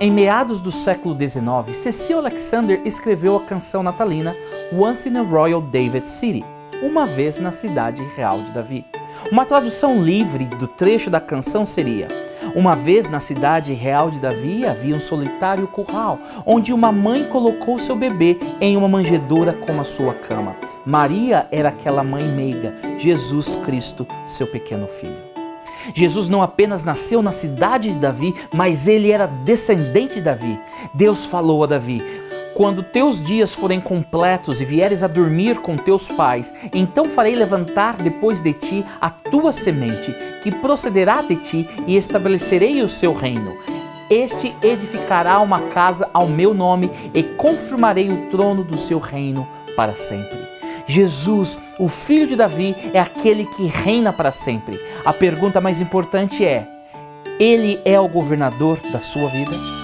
Em meados do século XIX, Cecil Alexander escreveu a canção natalina Once in a Royal David City, uma vez na cidade real de Davi. Uma tradução livre do trecho da canção seria: Uma vez na cidade real de Davi havia um solitário curral, onde uma mãe colocou seu bebê em uma manjedoura como a sua cama. Maria era aquela mãe meiga, Jesus Cristo, seu pequeno filho. Jesus não apenas nasceu na cidade de Davi, mas ele era descendente de Davi. Deus falou a Davi: quando teus dias forem completos e vieres a dormir com teus pais, então farei levantar depois de ti a tua semente, que procederá de ti, e estabelecerei o seu reino. Este edificará uma casa ao meu nome e confirmarei o trono do seu reino para sempre. Jesus, o filho de Davi, é aquele que reina para sempre. A pergunta mais importante é: ele é o governador da sua vida?